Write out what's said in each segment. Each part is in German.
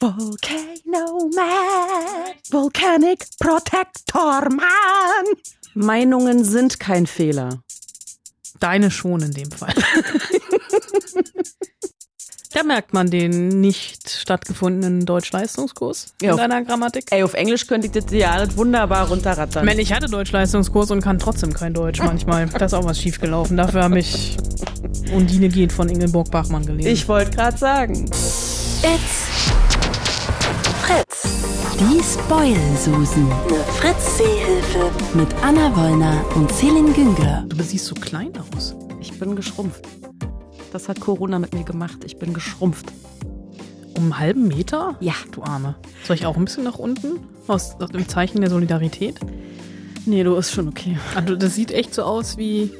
Volcano Man, Volcanic Protector Man. Meinungen sind kein Fehler. Deine schon in dem Fall. Da merkt man den nicht stattgefundenen Deutschleistungskurs in Ja, auf- deiner Grammatik. Ey, auf Englisch könnte ich das ja alles wunderbar runterrattern. Ich meine, ich hatte Deutschleistungskurs und kann trotzdem kein Deutsch manchmal. Da ist auch was schiefgelaufen. Dafür habe ich Undine geht von Ingeborg Bachmann gelesen. Ich wollte gerade sagen. It's Fritz. Die Spoil-Susen. Eine Fritz-Seehilfe. Mit Anna Wollner und Celine Güngler. du siehst so klein aus. Ich bin geschrumpft. Das hat Corona mit mir gemacht. Ich bin geschrumpft. Um einen halben Meter? Ja. Du Arme. Soll ich auch ein bisschen nach unten? Aus, aus dem Zeichen der Solidarität? Nee, du ist schon okay. Also, das sieht echt so aus wie.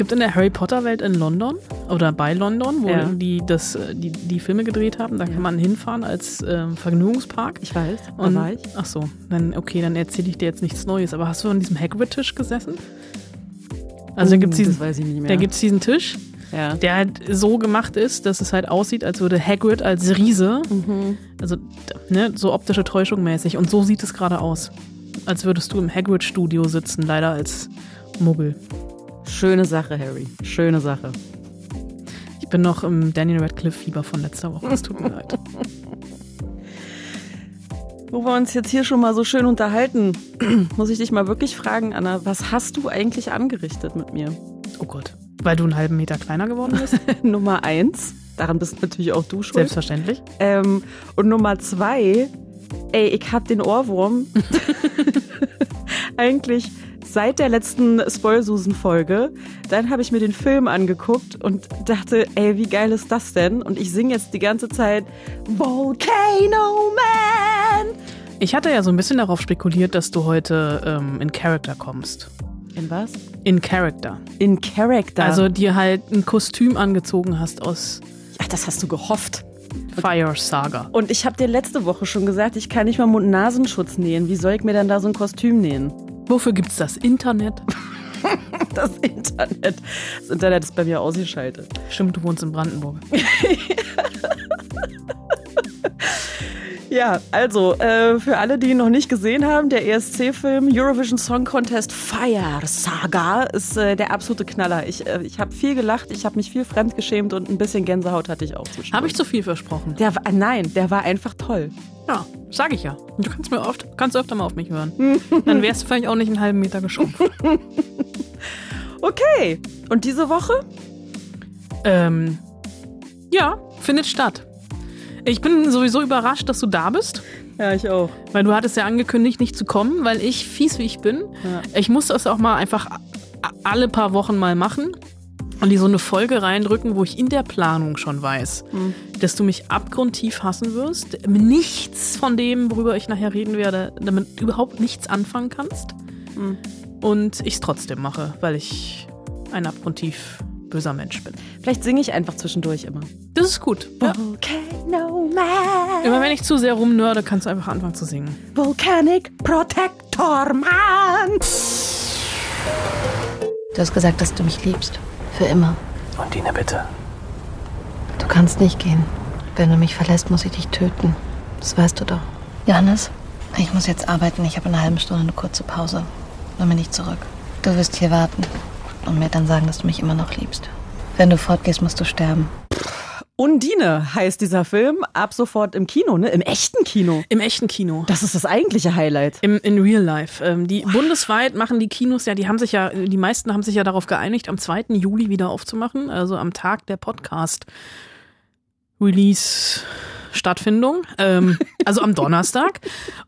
Es gibt in der Harry Potter Welt in London oder bei London, wo Ja. die, das, äh, die die Filme gedreht haben. Da kann man hinfahren als ähm, Vergnügungspark. Ich weiß, da Und, war ich. Ach so, dann okay, dann erzähle ich dir jetzt nichts Neues. Aber hast du an diesem Hagrid-Tisch gesessen? Also da Uh, diesen, weiß ich nicht mehr. da gibt's diesen Tisch, ja. der halt so gemacht ist, dass es halt aussieht, als würde Hagrid als Riese, Mhm. also ne, so optische Täuschung mäßig. Und so sieht es gerade aus. Als würdest du im Hagrid-Studio sitzen, leider als Muggel. Schöne Sache, Harry. Schöne Sache. Ich bin noch im Daniel Radcliffe-Fieber von letzter Woche. Es tut mir leid. Wo wir uns jetzt hier schon mal so schön unterhalten, muss ich dich mal wirklich fragen, Anna, was hast du eigentlich angerichtet mit mir? Oh Gott. Weil du einen halben Meter kleiner geworden bist? Nummer eins, daran bist natürlich auch du schuld. Selbstverständlich. Ähm, und Nummer zwei, ey, ich hab den Ohrwurm. Eigentlich seit der letzten Spoilsusen-Folge. Dann habe ich mir den Film angeguckt und dachte, ey, wie geil ist das denn? Und ich singe jetzt die ganze Zeit Volcano Man. Ich hatte ja so ein bisschen darauf spekuliert, dass du heute ähm, in Character kommst. In was? In Character. In Character. Also dir halt ein Kostüm angezogen hast aus ach, das hast du gehofft. Fire Saga. Und ich habe dir letzte Woche schon gesagt, ich kann nicht mal Mund-Nasenschutz nähen. Wie soll ich mir denn da so ein Kostüm nähen? Wofür gibt's das Internet? Das Internet. Das Internet ist bei mir ausgeschaltet. Stimmt, du wohnst in Brandenburg. Ja, also äh, für alle, die ihn noch nicht gesehen haben, der ESC-Film Eurovision Song Contest Fire Saga ist äh, der absolute Knaller. Ich, äh, ich habe viel gelacht, ich habe mich viel fremdgeschämt und ein bisschen Gänsehaut hatte ich auch. Habe ich zu viel versprochen? Der nein, der war einfach toll. Ja, sag ich ja. Und du kannst mir oft, kannst öfter mal auf mich hören. Dann wärst du vielleicht auch nicht einen halben Meter geschrumpft. Okay, und diese Woche? ähm, ja, findet statt. Ich bin sowieso überrascht, dass du da bist. Ja, ich auch. Weil du hattest ja angekündigt, nicht zu kommen, weil ich, fies wie ich bin, Ja. ich muss das auch mal einfach alle paar Wochen mal machen und die so eine Folge reindrücken, wo ich in der Planung schon weiß, dass du mich abgrundtief hassen wirst, nichts von dem, worüber ich nachher reden werde, damit überhaupt nichts anfangen kannst und ich es trotzdem mache, weil ich ein abgrundtief böser Mensch bin. Vielleicht singe ich einfach zwischendurch immer. Das ist gut. Ja. Volcano Man. Immer wenn ich zu sehr rumnörde, kannst du einfach anfangen zu singen. Volcanic Protector Man. Du hast gesagt, dass du mich liebst. Für immer. Undine, bitte. Du kannst nicht gehen. Wenn du mich verlässt, muss ich dich töten. Das weißt du doch. Johannes, ich muss jetzt arbeiten. Ich habe in einer halben Stunde eine kurze Pause. Dann bin ich zurück. Du wirst hier warten und mir dann sagen, dass du mich immer noch liebst. Wenn du fortgehst, musst du sterben. Undine heißt dieser Film. Ab sofort im Kino, ne? Im echten Kino. Im echten Kino. Das ist das eigentliche Highlight. Im, in Real Life. Ähm, die bundesweit machen die Kinos ja, die haben sich ja, die meisten haben sich ja darauf geeinigt, am 2. Juli wieder aufzumachen, also am Tag der Podcast Release Stattfindung, ähm, also am Donnerstag.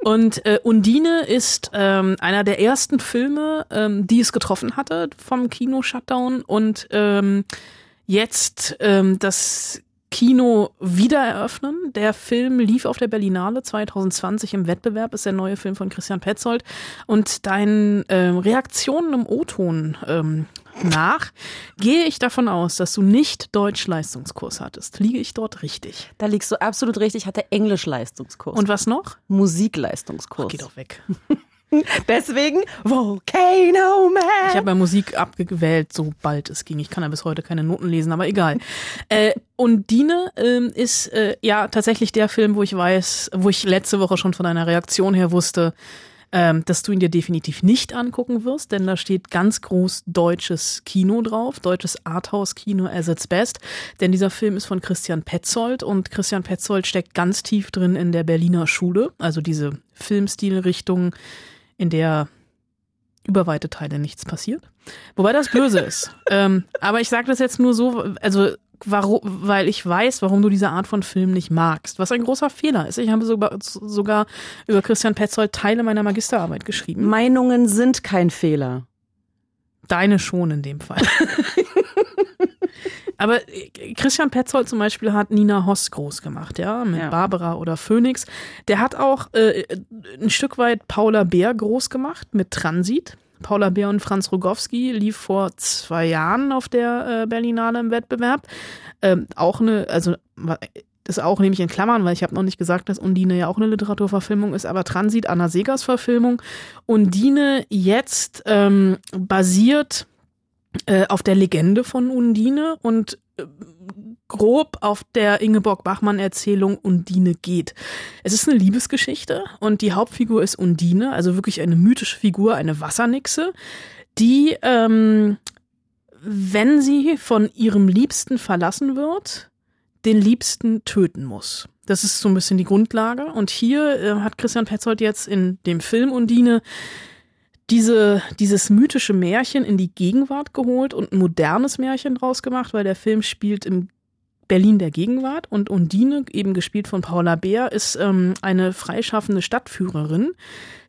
Und äh, Undine ist ähm, einer der ersten Filme, ähm, die es getroffen hatte vom Kino-Shutdown und ähm, jetzt ähm, das Kino wieder eröffnen. Der Film lief auf der Berlinale 2020 im Wettbewerb, ist der neue Film von Christian Petzold. Und deinen ähm, Reaktionen im O-Ton ähm, nach gehe ich davon aus, dass du nicht Deutsch-Leistungskurs hattest. Liege ich dort richtig? Da liegst du absolut richtig. Ich hatte Englisch-Leistungskurs. Und was noch? Musikleistungskurs. Geh doch weg. Deswegen Volcano Man. Ich habe ja Musik abgewählt, sobald es ging. Ich kann ja bis heute keine Noten lesen, aber egal. äh, Undine ähm, ist äh, ja tatsächlich der Film, wo ich weiß, wo ich letzte Woche schon von deiner Reaktion her wusste, ähm, dass du ihn dir definitiv nicht angucken wirst, denn da steht ganz groß deutsches Kino drauf, deutsches Arthouse-Kino as its best. Denn dieser Film ist von Christian Petzold und Christian Petzold steckt ganz tief drin in der Berliner Schule, also diese Filmstilrichtung, in der über weite Teile nichts passiert. Wobei das böse ist. ähm, aber ich sage das jetzt nur so, also warum, weil ich weiß, warum du diese Art von Film nicht magst. Was ein großer Fehler ist. Ich habe sogar, sogar über Christian Petzold Teile meiner Magisterarbeit geschrieben. Meinungen sind kein Fehler. Deine schon in dem Fall. Aber äh, Christian Petzold zum Beispiel hat Nina Hoss groß gemacht, ja, mit Ja. Barbara oder Phoenix. Der hat auch äh, ein Stück weit Paula Bär groß gemacht mit Transit. Paula Bär und Franz Rogowski lief vor zwei Jahren auf der äh, Berlinale im Wettbewerb. Ähm, auch eine, also das auch nehme ich in Klammern, weil ich habe noch nicht gesagt, dass Undine ja auch eine Literaturverfilmung ist, aber Transit Anna Segers Verfilmung. Undine jetzt ähm, basiert äh, auf der Legende von Undine und äh, grob auf der Ingeborg Bachmann Erzählung Undine geht. Es ist eine Liebesgeschichte und die Hauptfigur ist Undine, also wirklich eine mythische Figur, eine Wassernixe, die, ähm, wenn sie von ihrem Liebsten verlassen wird, den Liebsten töten muss. Das ist so ein bisschen die Grundlage. Und hier äh, hat Christian Petzold jetzt in dem Film Undine diese, dieses mythische Märchen in die Gegenwart geholt und ein modernes Märchen draus gemacht, weil der Film spielt im Berlin der Gegenwart und Undine, eben gespielt von Paula Beer, ist ähm, eine freischaffende Stadtführerin,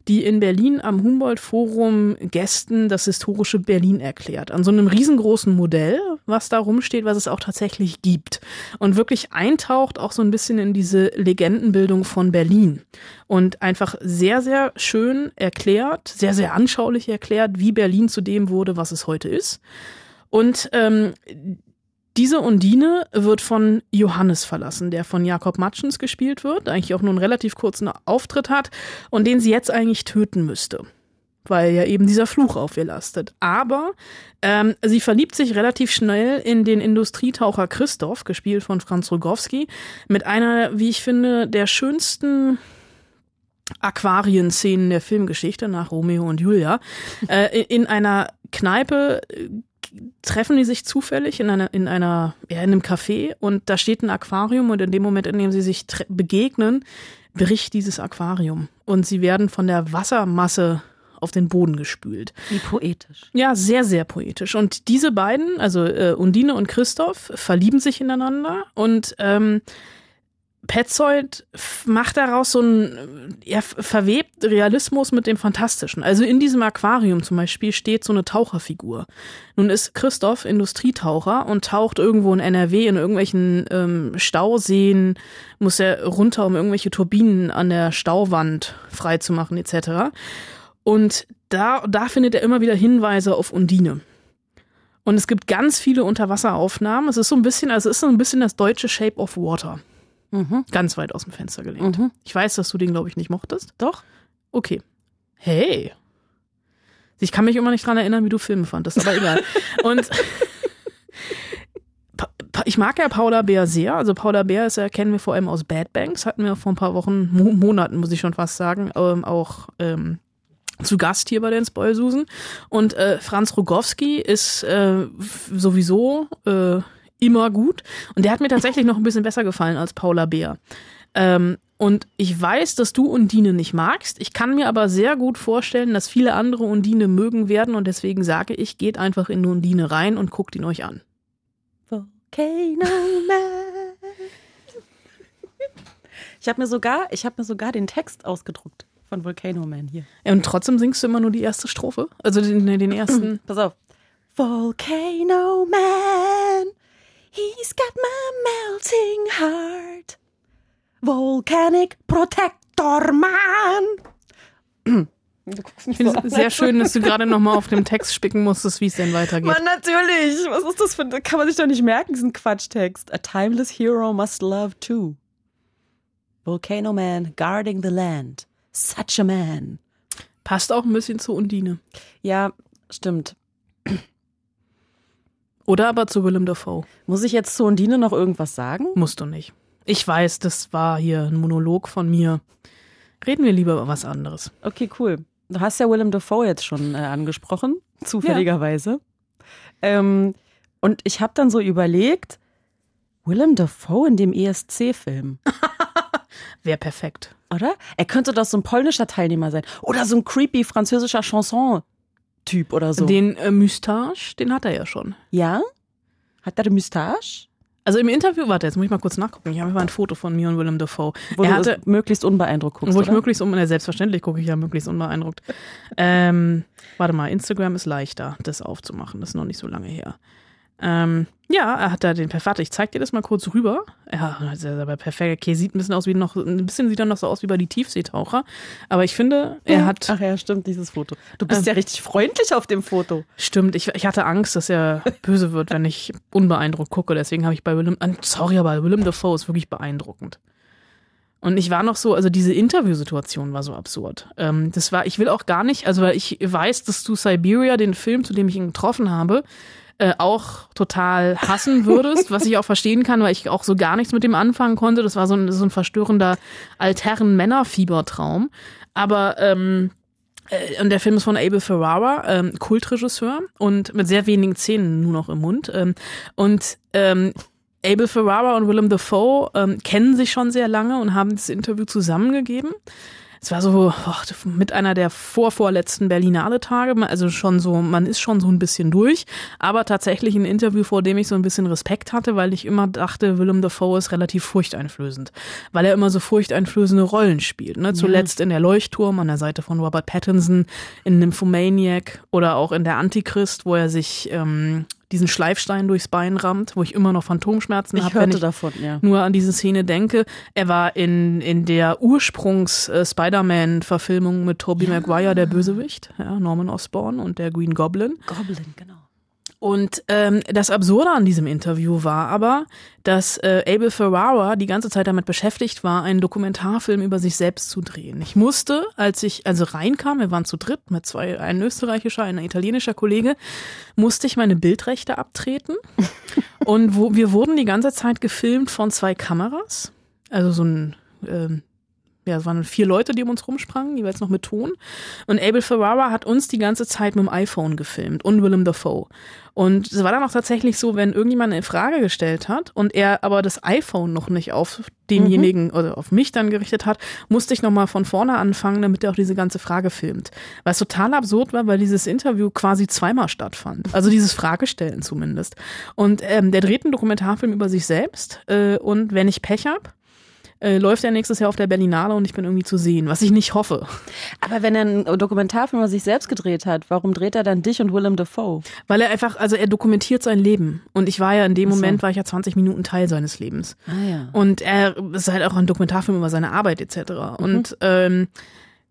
die in Berlin am Humboldt-Forum Gästen das historische Berlin erklärt. An so einem riesengroßen Modell, was da rumsteht, was es auch tatsächlich gibt. Und wirklich eintaucht auch so ein bisschen in diese Legendenbildung von Berlin. Und einfach sehr, sehr schön erklärt, sehr, sehr anschaulich erklärt, wie Berlin zu dem wurde, was es heute ist. Und ähm, diese Undine wird von Johannes verlassen, der von Jakob Matschens gespielt wird, eigentlich auch nur einen relativ kurzen Auftritt hat und den sie jetzt eigentlich töten müsste. Weil ja eben dieser Fluch auf ihr lastet. Aber ähm, sie verliebt sich relativ schnell in den Industrietaucher Christoph, gespielt von Franz Rogowski, mit einer, wie ich finde, der schönsten Aquarienszenen der Filmgeschichte nach Romeo und Julia. Äh, in einer Kneipe äh, treffen die sich zufällig in einer, in einer, ja, in einem Café und da steht ein Aquarium und in dem Moment, in dem sie sich begegnen, bricht dieses Aquarium und sie werden von der Wassermasse auf den Boden gespült. Wie poetisch. Ja, sehr, sehr poetisch. Und diese beiden, also äh, Undine und Christoph, verlieben sich ineinander und ähm, Petzold macht daraus so ein, er verwebt Realismus mit dem Fantastischen. Also in diesem Aquarium zum Beispiel steht so eine Taucherfigur. Nun ist Christoph Industrietaucher und taucht irgendwo in NRW in irgendwelchen ähm, Stauseen, muss er runter, um irgendwelche Turbinen an der Stauwand freizumachen etc. Und da, da findet er immer wieder Hinweise auf Undine. Und es gibt ganz viele Unterwasseraufnahmen. Es ist so ein bisschen, also es ist so ein bisschen das deutsche Shape of Water. Mhm. Ganz weit aus dem Fenster gelehnt. Mhm. Ich weiß, dass du den, glaube ich, nicht mochtest. Doch. Okay. Hey. Ich kann mich immer nicht dran erinnern, wie du Filme fandest, aber egal. Und ich mag ja Paula Bär sehr. Also Paula Bär ist ja, kennen wir vor allem aus Bad Banks, hatten wir vor ein paar Wochen, Mo Monaten, muss ich schon fast sagen, ähm, auch ähm, zu Gast hier bei den Spoilsusen. Und äh, Franz Rogowski ist äh, sowieso äh, immer gut. Und der hat mir tatsächlich noch ein bisschen besser gefallen als Paula Bär. Ähm, und ich weiß, dass du Undine nicht magst. Ich kann mir aber sehr gut vorstellen, dass viele andere Undine mögen werden. Und deswegen sage ich, geht einfach in Undine rein und guckt ihn euch an. Volcano Man. Ich habe mir sogar, ich habe mir sogar den Text ausgedruckt von Volcano Man hier. Und trotzdem singst du immer nur die erste Strophe. Also den, den ersten. Pass auf. Volcano Man, he's got my melting heart. Volcanic Protector Man. Du guckst mich Ich finde es sehr schön, dass du gerade nochmal auf dem Text spicken musstest, wie es denn weitergeht. Mann, natürlich. Was ist das für ein, kann man sich doch nicht merken, diesen Quatschtext. A timeless hero must love too. Volcano Man guarding the land. Such a man. Passt auch ein bisschen zu Undine. Ja, stimmt. Oder aber zu Willem Dafoe. Muss ich jetzt zu Undine noch irgendwas sagen? Musst du nicht. Ich weiß, das war hier ein Monolog von mir. Reden wir lieber über was anderes. Okay, cool. Du hast ja Willem Dafoe jetzt schon äh, angesprochen, zufälligerweise. Ähm, und ich habe dann so überlegt, Willem Dafoe in dem ESC-Film, Wäre perfekt. oder? Er könnte doch so ein polnischer Teilnehmer sein. Oder so ein creepy französischer Chanson-Typ oder so. Den äh, Mustache, den hat er ja schon. ja? Hat er Mustache? Also im Interview, warte, jetzt muss ich mal kurz nachgucken. Ich habe mal ein Foto von mir und Willem Dafoe. Wo er hatte, möglichst unbeeindruckt guckst, wo ich oder? möglichst na, selbstverständlich gucke ich ja möglichst unbeeindruckt. Ähm, warte mal, Instagram ist leichter, das aufzumachen. Das ist noch nicht so lange her. Ähm, ja, er hat da den perfekt. Ich zeig dir das mal kurz rüber. Ja, das ist aber perfekt. Okay, sieht ein bisschen aus wie noch, ein bisschen sieht er noch so aus wie bei die Tiefseetaucher. Aber ich finde, er hat, Ach ja, stimmt, dieses Foto. Du bist Ähm. ja richtig freundlich auf dem Foto. stimmt, ich, ich hatte Angst, dass er böse wird, wenn ich unbeeindruckt gucke. Deswegen habe ich bei Willem, äh, sorry, aber Willem Dafoe ist wirklich beeindruckend. Und ich war noch so, also diese Interviewsituation war so absurd. Ähm, das war, ich will auch gar nicht, also weil ich weiß, dass du Siberia, den Film, zu dem ich ihn getroffen habe, äh, auch total hassen würdest, was ich auch verstehen kann, weil ich auch so gar nichts mit dem anfangen konnte. Das war so ein, so ein verstörender Altherren-Männerfiebertraum. Aber ähm, äh, und der Film ist von Abel Ferrara, ähm, Kultregisseur und mit sehr wenigen Zähnen nur noch im Mund. Ähm, und ähm, Abel Ferrara und Willem Dafoe ähm, kennen sich schon sehr lange und haben das Interview zusammengegeben. Es war so och, mit einer der vorvorletzten Berlinale-Tage, also schon so, man ist schon so ein bisschen durch, aber tatsächlich ein Interview, vor dem ich so ein bisschen Respekt hatte, weil ich immer dachte, Willem Dafoe ist relativ furchteinflößend, weil er immer so furchteinflößende Rollen spielt. Ne? Zuletzt in der Leuchtturm an der Seite von Robert Pattinson, in Nymphomaniac oder auch in der Antichrist, wo er sich ähm, diesen Schleifstein durchs Bein rammt, wo ich immer noch Phantomschmerzen habe, wenn hörte ich davon, ja. nur an diese Szene denke. Er war in, in der Ursprungs-Spider-Man-Verfilmung mit Tobey Maguire, der Bösewicht, ja, Norman Osborn und der Green Goblin. Goblin, genau. Und ähm, das Absurde an diesem Interview war aber, dass äh, Abel Ferrara die ganze Zeit damit beschäftigt war, einen Dokumentarfilm über sich selbst zu drehen. Ich musste, als ich also reinkam, wir waren zu dritt mit zwei, ein österreichischer, ein italienischer Kollege, musste ich meine Bildrechte abtreten. Und wo, wir wurden die ganze Zeit gefilmt von zwei Kameras. Also so ein, ähm, ja, es waren vier Leute, die um uns rumsprangen, jeweils noch mit Ton. Und Abel Ferrara hat uns die ganze Zeit mit dem iPhone gefilmt und Willem Dafoe. Und es war dann auch tatsächlich so, wenn irgendjemand eine Frage gestellt hat und er aber das iPhone noch nicht auf denjenigen oder auf mich dann gerichtet hat, musste ich nochmal von vorne anfangen, damit er auch diese ganze Frage filmt. Was total absurd war, weil dieses Interview quasi zweimal stattfand. Also dieses Fragestellen zumindest. Und ähm, der dreht einen Dokumentarfilm über sich selbst äh, und wenn ich Pech hab, äh, läuft er nächstes Jahr auf der Berlinale und ich bin irgendwie zu sehen, was ich nicht hoffe. Aber wenn er einen Dokumentarfilm über sich selbst gedreht hat, warum dreht er dann dich und Willem Dafoe? Weil er einfach, also er dokumentiert sein Leben. Und ich war ja in dem so. Moment, war ich ja 20 Minuten Teil seines Lebens. Ah ja. Und er ist halt auch ein Dokumentarfilm über seine Arbeit etc. Mhm. Und ähm,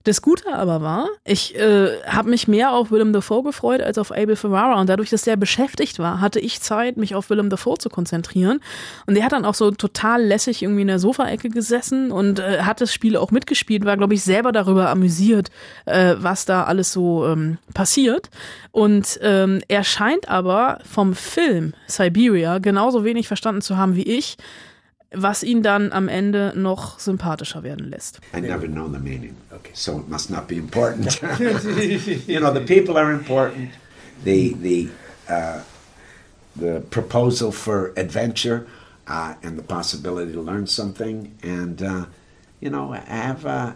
das Gute aber war, ich äh, habe mich mehr auf Willem Dafoe gefreut als auf Abel Ferrara. Und dadurch, dass der beschäftigt war, hatte ich Zeit, mich auf Willem Dafoe zu konzentrieren. Und der hat dann auch so total lässig irgendwie in der Sofaecke gesessen und äh, hat das Spiel auch mitgespielt, war, glaube ich, selber darüber amüsiert, äh, was da alles so ähm, passiert. Und ähm, er scheint aber vom Film Siberia genauso wenig verstanden zu haben wie ich, was ihn dann am Ende noch sympathischer werden lässt. I never know the meaning. Okay. So it must not be important. you know, the people are important. The the uh, the proposal for adventure uh, and the possibility to learn something, and uh, you know, have uh,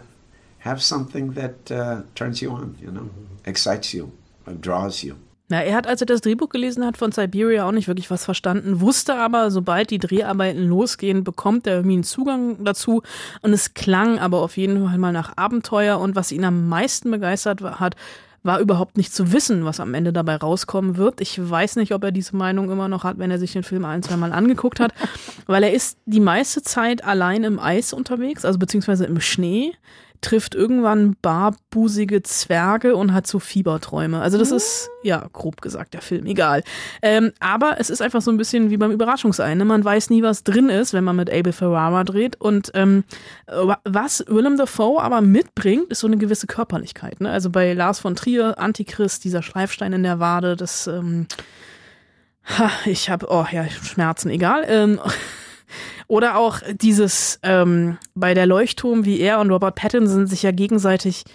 have something that uh, turns you on. You know, excites you, uh, draws you. Na, er hat, als er das Drehbuch gelesen hat von Siberia, auch nicht wirklich was verstanden, wusste aber, sobald die Dreharbeiten losgehen, bekommt er irgendwie einen Zugang dazu. Und es klang aber auf jeden Fall mal nach Abenteuer. Und was ihn am meisten begeistert hat, war überhaupt nicht zu wissen, was am Ende dabei rauskommen wird. Ich weiß nicht, ob er diese Meinung immer noch hat, wenn er sich den Film ein, zwei Mal angeguckt hat, weil er ist die meiste Zeit allein im Eis unterwegs, also beziehungsweise im Schnee. Trifft irgendwann barbusige Zwerge und hat so Fieberträume. Also das ist, ja, grob gesagt, der Film, egal. Ähm, aber es ist einfach so ein bisschen wie beim Überraschungsei. Ne? Man weiß nie, was drin ist, wenn man mit Abel Ferrara dreht. Und ähm, was Willem Dafoe aber mitbringt, ist so eine gewisse Körperlichkeit. Ne? Also bei Lars von Trier, Antichrist, dieser Schleifstein in der Wade, das, ähm, ha, ich habe, oh ja, Schmerzen, egal. Ähm, oder auch dieses ähm, bei der Leuchtturm, wie er und Robert Pattinson sich ja gegenseitig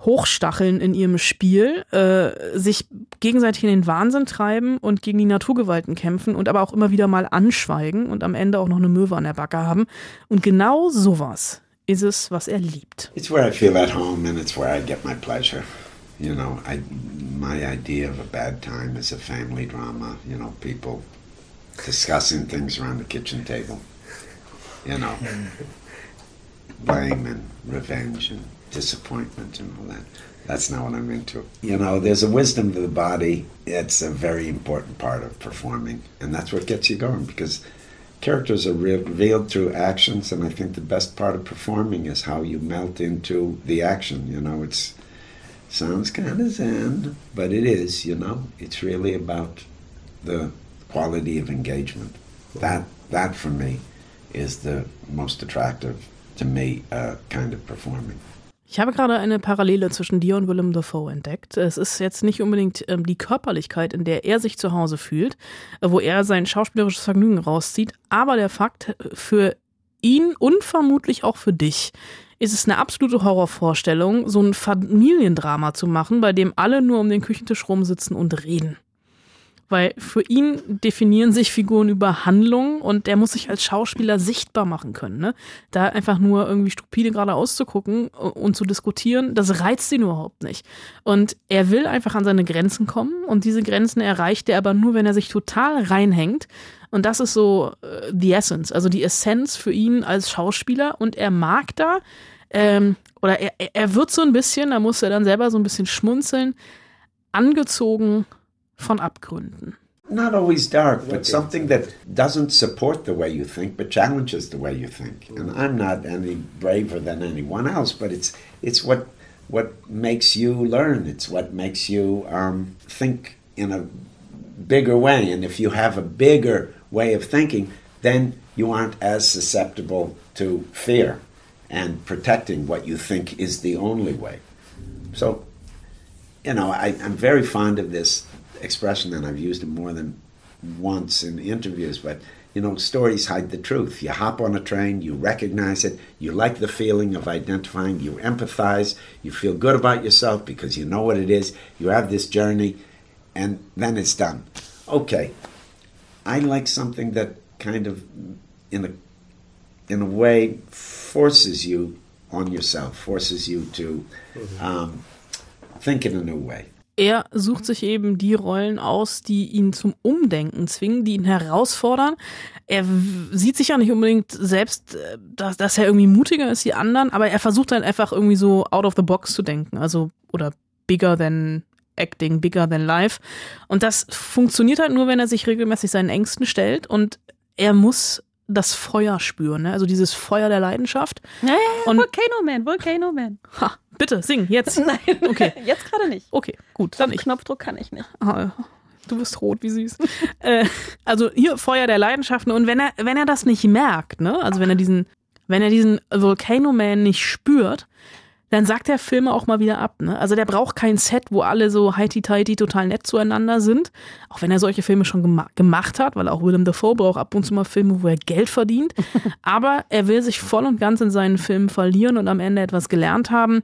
hochstacheln in ihrem Spiel, äh, sich gegenseitig in den Wahnsinn treiben und gegen die Naturgewalten kämpfen und aber auch immer wieder mal anschweigen und am Ende auch noch eine Möwe an der Backe haben. Und genau sowas ist es, was er liebt. It's where I feel at home and it's where I get my pleasure. You know, I, my idea of a bad time is a family drama, you know, people discussing things around the kitchen table. You know, blame and revenge and disappointment and all that. That's not what I'm into. You know, there's a wisdom to the body. It's a very important part of performing, and that's what gets you going because characters are re- revealed through actions, and I think the best part of performing is how you melt into the action. You know, it's sounds kind of zen, but it is. You know, it's really about the quality of engagement. That that for me is the most attractive to me uh, kind of performing. Ich habe gerade eine Parallele zwischen dir und Willem Dafoe entdeckt. Es ist jetzt nicht unbedingt ähm, die Körperlichkeit, in der er sich zu Hause fühlt, äh, wo er sein schauspielerisches Vergnügen rauszieht, aber der Fakt, für ihn und vermutlich auch für dich ist es eine absolute Horrorvorstellung, so ein Familiendrama zu machen, bei dem alle nur um den Küchentisch rumsitzen und reden. Weil für ihn definieren sich Figuren über Handlungen und der muss sich als Schauspieler sichtbar machen können. Ne? Da einfach nur irgendwie stupide gerade auszugucken und zu diskutieren, das reizt ihn überhaupt nicht. Und er will einfach an seine Grenzen kommen und diese Grenzen erreicht er aber nur, wenn er sich total reinhängt. Und das ist so äh, the essence, also die Essenz für ihn als Schauspieler. Und er mag da, ähm, oder er, er wird so ein bisschen, da muss er dann selber so ein bisschen schmunzeln, angezogen von Abgründen. Not always dark, but something that doesn't support the way you think, but challenges the way you think. And I'm not any braver than anyone else, but it's it's what what makes you learn. It's what makes you um, think in a bigger way. And if you have a bigger way of thinking, then you aren't as susceptible to fear and protecting what you think is the only way. So, you know, I, I'm very fond of this expression, and I've used it more than once in interviews, but you know, stories hide the truth. You hop on a train, you recognize it, you like the feeling of identifying, you empathize, you feel good about yourself because you know what it is, you have this journey, and then it's done. Okay. I like something that kind of in a in a way forces you on yourself, forces you to um, think in a new way. Er sucht sich eben die Rollen aus, die ihn zum Umdenken zwingen, die ihn herausfordern. Er sieht sich ja nicht unbedingt selbst, äh, dass, dass er irgendwie mutiger ist wie anderen, aber er versucht dann einfach irgendwie so out of the box zu denken, also oder bigger than acting, bigger than life. Und das funktioniert halt nur, wenn er sich regelmäßig seinen Ängsten stellt und er muss das Feuer spüren, ne? also dieses Feuer der Leidenschaft. Ja, ja, ja, Und- Volcano Man, Volcano Man. Ha, bitte, sing, jetzt. Nein, Okay. jetzt gerade nicht. Okay, gut, dann ich. Knopfdruck kann ich nicht. Ah, Du bist rot, wie süß. äh, also hier Feuer der Leidenschaften und wenn er wenn er das nicht merkt, ne, also wenn er diesen wenn er diesen Volcano Man nicht spürt, dann sagt der Film auch mal wieder ab, ne? Also der braucht kein Set, wo alle so heiti-teiti total nett zueinander sind, auch wenn er solche Filme schon gema gemacht hat, weil auch Willem Dafoe braucht ab und zu mal Filme, wo er Geld verdient, aber er will sich voll und ganz in seinen Filmen verlieren und am Ende etwas gelernt haben.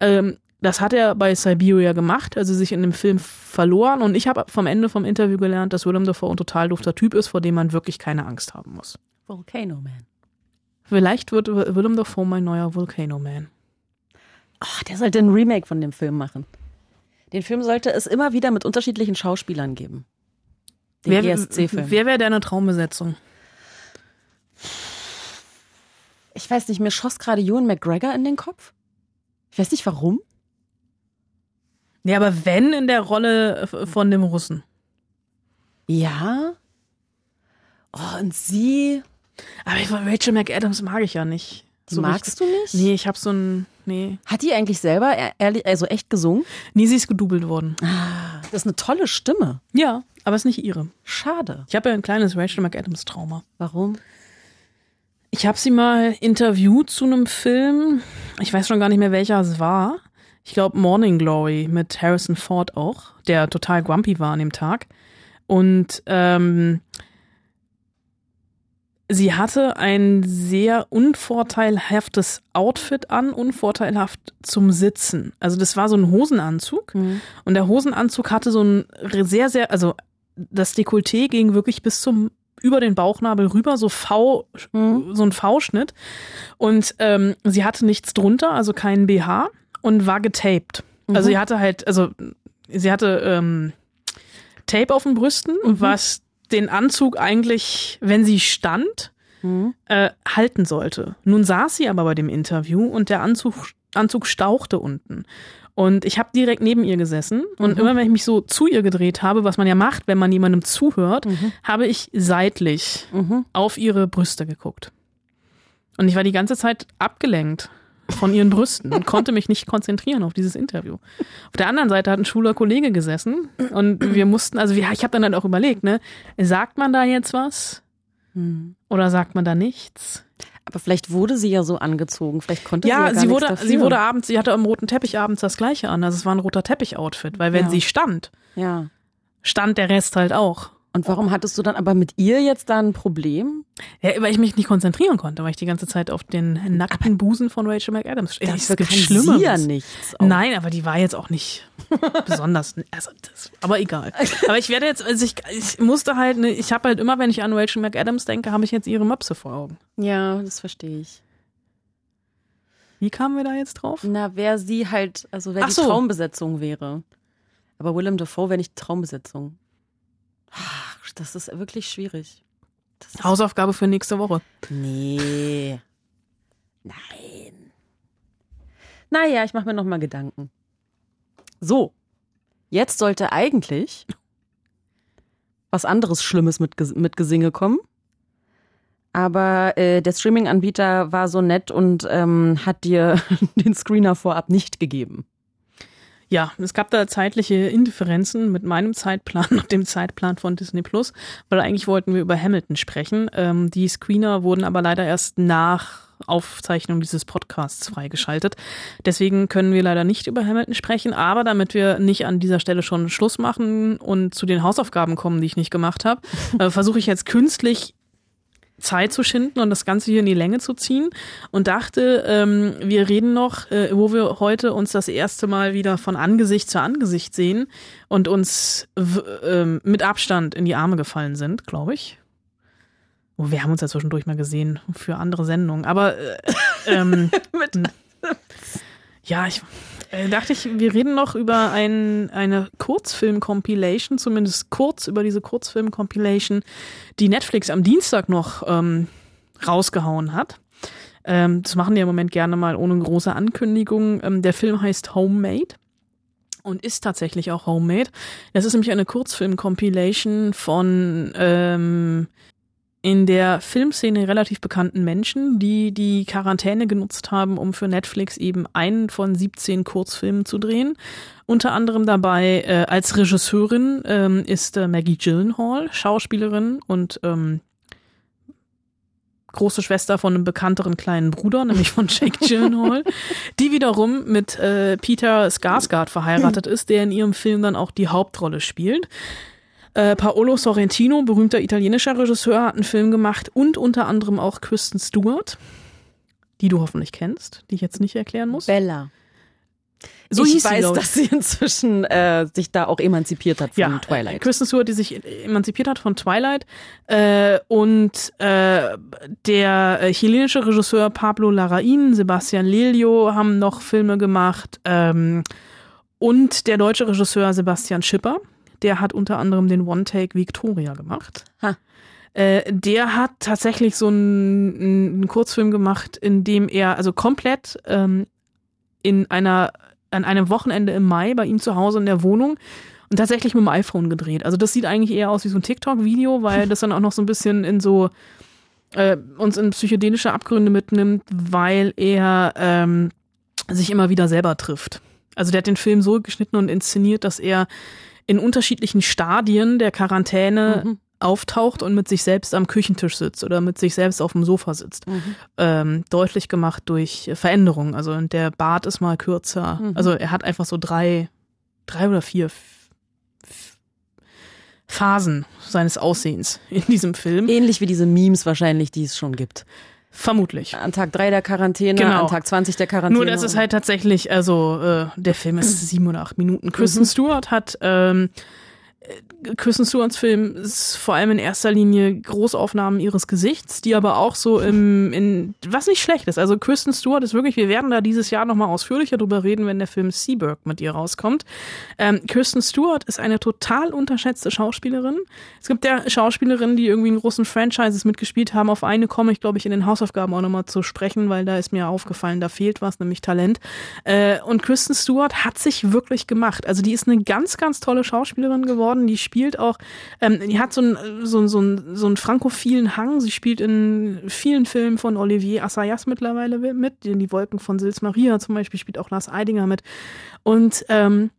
Ähm, das hat er bei Siberia gemacht, also sich in dem Film verloren. Und ich habe vom Ende vom Interview gelernt, dass Willem Dafoe ein total dufter Typ ist, vor dem man wirklich keine Angst haben muss. Volcano Man. Vielleicht wird Willem Dafoe mein neuer Volcano Man. Ach, der sollte ein Remake von dem Film machen. Den Film sollte es immer wieder mit unterschiedlichen Schauspielern geben. Den Wer, ESC-Film. wer wäre deine Traumbesetzung? Ich weiß nicht, mir schoss gerade Ewan McGregor in den Kopf. Ich weiß nicht warum. Ja, aber wenn in der Rolle f- von dem Russen. Ja. Oh, und sie. Aber Rachel McAdams mag ich ja nicht. So magst richtig. du nicht? Nee, ich habe so ein. Nee. Hat die eigentlich selber ehr- ehrlich, also echt gesungen? Nee, sie ist gedoubelt worden. Das ist eine tolle Stimme. Ja, aber ist nicht ihre. Schade. Ich habe ja ein kleines Rachel McAdams-Trauma. Warum? Ich habe sie mal interviewt zu einem Film. Ich weiß schon gar nicht mehr, welcher es war. Ich glaube Morning Glory mit Harrison Ford auch, der total grumpy war an dem Tag. Und ähm, sie hatte ein sehr unvorteilhaftes Outfit an, unvorteilhaft zum Sitzen. Also das war so ein Hosenanzug und der Hosenanzug hatte so ein sehr, sehr, also das Dekolleté ging wirklich bis zum über den Bauchnabel rüber, so V, so ein V-Schnitt. Und ähm, sie hatte nichts drunter, also keinen BH und war getaped. Also sie hatte halt, also sie hatte ähm, Tape auf den Brüsten, was den Anzug eigentlich, wenn sie stand, äh, halten sollte. Nun saß sie aber bei dem Interview und der Anzug, Anzug stauchte unten. Und ich habe direkt neben ihr gesessen und immer wenn ich mich so zu ihr gedreht habe, was man ja macht, wenn man jemandem zuhört, habe ich seitlich auf ihre Brüste geguckt. Und ich war die ganze Zeit abgelenkt von ihren Brüsten und konnte mich nicht konzentrieren auf dieses Interview. Auf der anderen Seite hat ein schwuler Kollege gesessen und wir mussten, also wir, ich habe dann halt auch überlegt, ne, sagt man da jetzt was oder sagt man da nichts? Aber vielleicht wurde sie ja so angezogen. Vielleicht konnte sie ja Ja, gar sie wurde, dafür. sie wurde abends, sie hatte am roten Teppich abends das gleiche an. Also es war ein roter Teppich-Outfit, weil wenn Ja. sie stand, Ja. stand der Rest halt auch. Und warum hattest du dann aber mit ihr jetzt da ein Problem? Ja, weil ich mich nicht konzentrieren konnte, weil ich die ganze Zeit auf den nackten Busen von Rachel McAdams stehe. Gibt kann Schlimmeres. ja nichts. auch. Nein, aber die war jetzt auch nicht besonders, also das, aber egal. Aber ich werde jetzt, also ich, ich musste halt, ne, ich habe halt immer, wenn ich an Rachel McAdams denke, habe ich jetzt ihre Möpse vor Augen. Ja, das verstehe ich. Wie kamen wir da jetzt drauf? Na, wer sie halt, also wer Ach die so. Traumbesetzung wäre. Aber Willem Dafoe wäre nicht Traumbesetzung. Ach, Das ist wirklich schwierig. Das ist, Hausaufgabe für nächste Woche. nee. Nein. Naja, ich mache mir noch mal Gedanken. So. Jetzt sollte eigentlich was anderes Schlimmes mit, mit Gesinge kommen. Aber äh, der Streaming-Anbieter war so nett und ähm, hat dir den Screener vorab nicht gegeben. Ja, es gab da zeitliche Indifferenzen mit meinem Zeitplan und dem Zeitplan von Disney Plus, weil eigentlich wollten wir über Hamilton sprechen. Ähm, die Screener wurden aber leider erst nach Aufzeichnung dieses Podcasts freigeschaltet. Deswegen können wir leider nicht über Hamilton sprechen, aber damit wir nicht an dieser Stelle schon Schluss machen und zu den Hausaufgaben kommen, die ich nicht gemacht habe, äh, versuche ich jetzt künstlich Zeit zu schinden und das Ganze hier in die Länge zu ziehen und dachte, ähm, wir reden noch, äh, wo wir heute uns das erste Mal wieder von Angesicht zu Angesicht sehen und uns ähm, mit Abstand in die Arme gefallen sind, glaube ich. Oh, wir haben uns ja zwischendurch mal gesehen für andere Sendungen, aber äh, ähm, ja, ich äh, dachte ich, wir reden noch über ein, eine Kurzfilm-Compilation, zumindest kurz über diese Kurzfilm-Compilation, die Netflix am Dienstag noch ähm, rausgehauen hat. Ähm, das machen die im Moment gerne mal ohne große Ankündigung. Ähm, der Film heißt Homemade und ist tatsächlich auch Homemade. Das ist nämlich eine Kurzfilm-Compilation von ähm, in der Filmszene relativ bekannten Menschen, die die Quarantäne genutzt haben, um für Netflix eben einen von 17 Kurzfilmen zu drehen. Unter anderem dabei äh, als Regisseurin ähm, ist äh, Maggie Gyllenhaal, Schauspielerin und ähm, große Schwester von einem bekannteren kleinen Bruder, nämlich von Jake Gyllenhaal, die wiederum mit äh, Peter Skarsgård verheiratet ist, der in ihrem Film dann auch die Hauptrolle spielt. Äh, Paolo Sorrentino, berühmter italienischer Regisseur, hat einen Film gemacht und unter anderem auch Kristen Stewart, die du hoffentlich kennst, die ich jetzt nicht erklären muss. Bella. So ich hieß sie, weiß, ich. dass sie inzwischen äh, sich da auch emanzipiert hat von ja, Twilight. äh, Kristen Stewart, die sich emanzipiert hat von Twilight äh, und äh, der äh, chilenische Regisseur Pablo Larraín, Sebastian Lelio haben noch Filme gemacht ähm, und der deutsche Regisseur Sebastian Schipper, der hat unter anderem den One-Take Victoria gemacht. Ha. Äh, der hat tatsächlich so einen, einen Kurzfilm gemacht, in dem er also komplett ähm, in einer an einem Wochenende im Mai bei ihm zu Hause in der Wohnung und tatsächlich mit dem iPhone gedreht. Also das sieht eigentlich eher aus wie so ein TikTok-Video, weil das dann auch noch so ein bisschen in so äh, uns in psychedelische Abgründe mitnimmt, weil er ähm, sich immer wieder selber trifft. Also der hat den Film so geschnitten und inszeniert, dass er in unterschiedlichen Stadien der Quarantäne mhm. auftaucht und mit sich selbst am Küchentisch sitzt oder mit sich selbst auf dem Sofa sitzt. Mhm. Ähm, deutlich gemacht durch Veränderungen. Also der Bart ist mal kürzer. Mhm. Also er hat einfach so drei, drei oder vier Phasen seines Aussehens in diesem Film. Ähnlich wie diese Memes wahrscheinlich, die es schon gibt. Vermutlich. An Tag 3 der Quarantäne, genau. an Tag 20 der Quarantäne. Nur, dass es halt tatsächlich, also äh, der Film ist sieben oder acht Minuten. Kristen mhm. Stewart hat ähm, Kristen Stewarts Film ist vor allem in erster Linie Großaufnahmen ihres Gesichts, die aber auch so im, in, was nicht schlecht ist. Also Kristen Stewart ist wirklich, wir werden da dieses Jahr nochmal ausführlicher drüber reden, wenn der Film Seaburg mit ihr rauskommt. Ähm, Kristen Stewart ist eine total unterschätzte Schauspielerin. Es gibt ja Schauspielerinnen, die irgendwie in großen Franchises mitgespielt haben. Auf eine komme ich, glaube ich, in den Hausaufgaben auch nochmal zu sprechen, weil da ist mir aufgefallen, da fehlt was, nämlich Talent. Äh, und Kristen Stewart hat sich wirklich gemacht. Also die ist eine ganz, ganz tolle Schauspielerin geworden, die spielt auch, ähm, die hat so einen so, so, so einen frankophilen Hang. Sie spielt in vielen Filmen von Olivier Assayas mittlerweile mit. In Die Wolken von Sils Maria zum Beispiel spielt auch Lars Eidinger mit. Und ähm,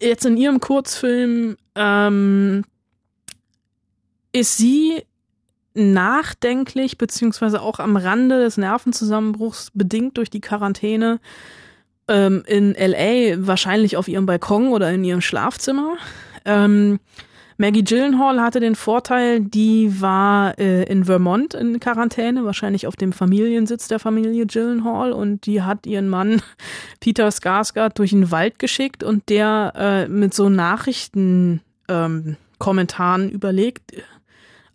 jetzt in ihrem Kurzfilm ähm, ist sie nachdenklich, beziehungsweise auch am Rande des Nervenzusammenbruchs, bedingt durch die Quarantäne, ähm, in LA, wahrscheinlich auf ihrem Balkon oder in ihrem Schlafzimmer. Ähm, Maggie Gyllenhaal hatte den Vorteil, die war äh, in Vermont in Quarantäne, wahrscheinlich auf dem Familiensitz der Familie Gyllenhaal und die hat ihren Mann Peter Skarsgård durch den Wald geschickt und der äh, mit so Nachrichten ähm, Kommentaren überlegt,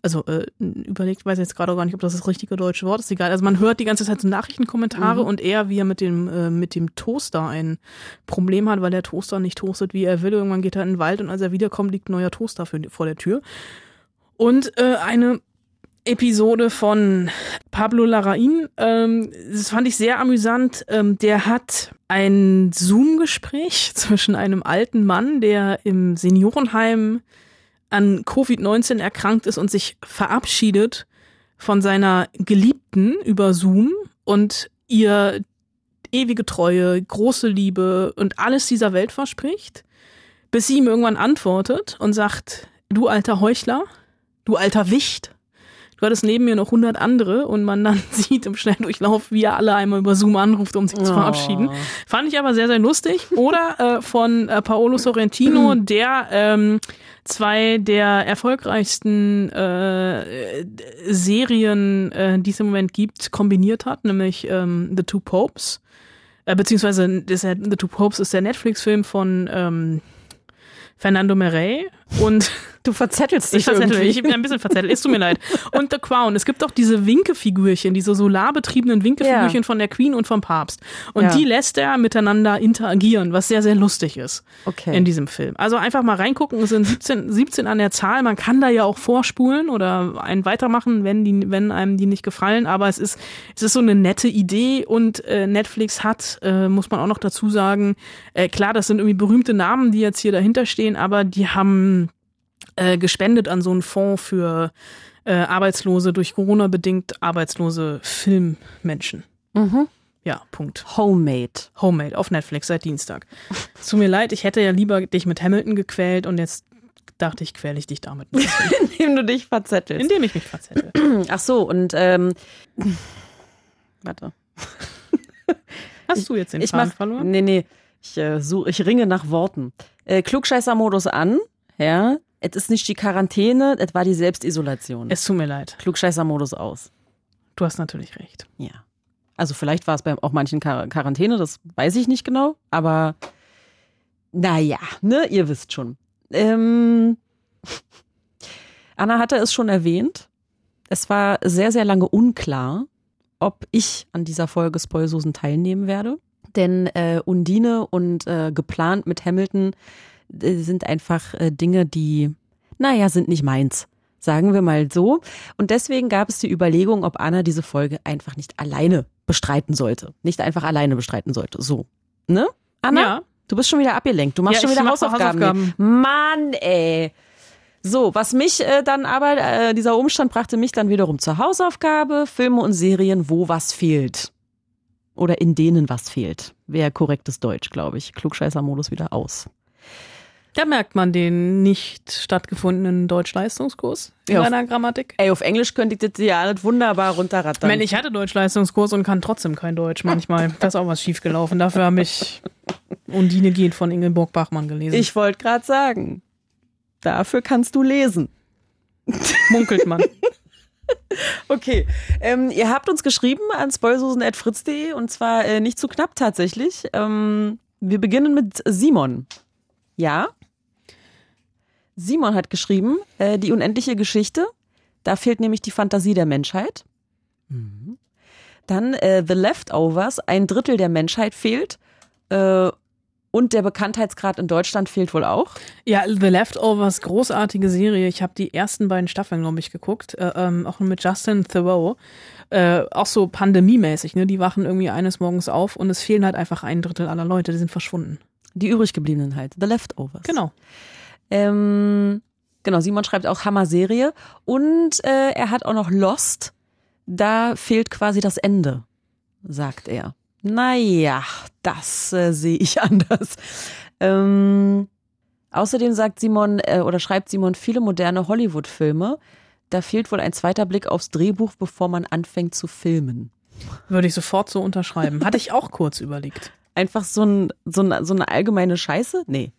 also äh, überlegt, weiß jetzt gerade auch gar nicht, ob das das richtige deutsche Wort ist, egal. Also man hört die ganze Zeit so Nachrichtenkommentare mhm. und er, wie er mit dem, äh, mit dem Toaster ein Problem hat, weil der Toaster nicht toastet, wie er will. Irgendwann geht er in den Wald und als er wiederkommt, liegt ein neuer Toaster für, vor der Tür. Und äh, eine Episode von Pablo Larraín. Ähm, das fand ich sehr amüsant. Ähm, der hat ein Zoom-Gespräch zwischen einem alten Mann, der im Seniorenheim an Covid-19 erkrankt ist und sich verabschiedet von seiner Geliebten über Zoom und ihr ewige Treue, große Liebe und alles dieser Welt verspricht, bis sie ihm irgendwann antwortet und sagt, du alter Heuchler, du alter Wicht, du hattest neben mir noch 100 andere und man dann sieht im Schnelldurchlauf, wie er alle einmal über Zoom anruft, um sich oh. zu verabschieden. Fand ich aber sehr, sehr lustig. Oder äh, von äh, Paolo Sorrentino, der ähm, zwei der erfolgreichsten äh, Serien, äh, die es im Moment gibt, kombiniert hat, nämlich ähm, The Two Popes. Äh, beziehungsweise das, The Two Popes ist der Netflix-Film von ähm, Fernando Merey und Du verzettelst dich ich verzettel, irgendwie. Ich bin ein bisschen verzettelt, es tut mir leid. Und The Crown. Es gibt auch diese Winkefigürchen, diese solarbetriebenen Winkefigürchen ja. von der Queen und vom Papst. Und ja. die lässt er miteinander interagieren, was sehr, sehr lustig ist okay. in diesem Film. Also einfach mal reingucken, es sind 17, 17 an der Zahl. Man kann da ja auch vorspulen oder einen weitermachen, wenn, die, wenn einem die nicht gefallen. Aber es ist, es ist so eine nette Idee und äh, Netflix hat, äh, muss man auch noch dazu sagen, äh, klar, das sind irgendwie berühmte Namen, die jetzt hier dahinter stehen, aber die haben äh, gespendet an so einen Fonds für äh, Arbeitslose, durch Corona bedingt arbeitslose Filmmenschen. Mhm. Ja, Punkt. Homemade. Homemade auf Netflix seit Dienstag. Tut mir leid, ich hätte ja lieber dich mit Hamilton gequält und jetzt dachte ich, quäle ich dich damit. Indem du dich verzettelst. Indem ich mich verzettel. Ach so, und ähm, warte. Hast du jetzt den ich Faden mach, verloren? Nee, nee. Ich, äh, such, ich ringe nach Worten. Äh, Klugscheißer-Modus an. Ja. Es ist nicht die Quarantäne, es war die Selbstisolation. Es tut mir leid. Klugscheißer-Modus aus. Du hast natürlich recht. Ja. Also vielleicht war es bei auch manchen Quar Quarantäne, das weiß ich nicht genau, aber naja, ne, ihr wisst schon. Ähm, Anna hatte es schon erwähnt. Es war sehr, sehr lange unklar, ob ich an dieser Folge Spoilsusen teilnehmen werde. Denn äh, Undine und äh, geplant mit Hamilton sind einfach äh, Dinge, die, naja, sind nicht meins. Sagen wir mal so. Und deswegen gab es die Überlegung, ob Anna diese Folge einfach nicht alleine bestreiten sollte. Nicht einfach alleine bestreiten sollte. So. Ne? Anna? Ja. Du bist schon wieder abgelenkt. Du machst ja, schon wieder Hausaufgaben. Hausaufgaben. Mann, ey. So, was mich äh, dann aber, äh, dieser Umstand brachte mich dann wiederum zur Hausaufgabe, Filme und Serien, wo was fehlt. Oder in denen was fehlt. Wäre korrektes Deutsch, glaube ich. Klugscheißer-Modus wieder aus. Da merkt man den nicht stattgefundenen Deutschleistungskurs in Ja, meiner Grammatik. Ey, auf Englisch könnte ich das ja alles wunderbar Ich runterrattern. meine, ich hatte Deutschleistungskurs und kann trotzdem kein Deutsch manchmal. Da ist auch was schiefgelaufen. Dafür habe ich Undine geht von Ingeborg Bachmann gelesen. ich wollte gerade sagen, dafür kannst du lesen. munkelt man. Okay, ähm, ihr habt uns geschrieben an spoilsusen.fritz.de und zwar äh, nicht zu knapp tatsächlich. Ähm, wir beginnen mit Simon. Ja? Simon hat geschrieben, äh, die unendliche Geschichte. Da fehlt nämlich die Fantasie der Menschheit. Mhm. Dann äh, The Leftovers, ein Drittel der Menschheit fehlt. Äh, und der Bekanntheitsgrad in Deutschland fehlt wohl auch. Ja, The Leftovers, großartige Serie. Ich habe die ersten beiden Staffeln, glaube ich, geguckt. Äh, ähm, auch mit Justin Theroux. Äh, auch so pandemiemäßig, ne? Die wachen irgendwie eines Morgens auf und es fehlen halt einfach ein Drittel aller Leute, die sind verschwunden. Die übrig gebliebenen halt. The Leftovers. Genau. Ähm, genau, Simon schreibt auch Hammer-Serie. Und äh, er hat auch noch Lost. Da fehlt quasi das Ende, sagt er. Naja, das äh, sehe ich anders. Ähm, außerdem sagt Simon äh, oder schreibt Simon viele moderne Hollywood-Filme. Da fehlt wohl ein zweiter Blick aufs Drehbuch, bevor man anfängt zu filmen. Würde ich sofort so unterschreiben. Hatte ich auch kurz überlegt. Einfach so, ein, so, eine, so eine allgemeine Scheiße? Nee,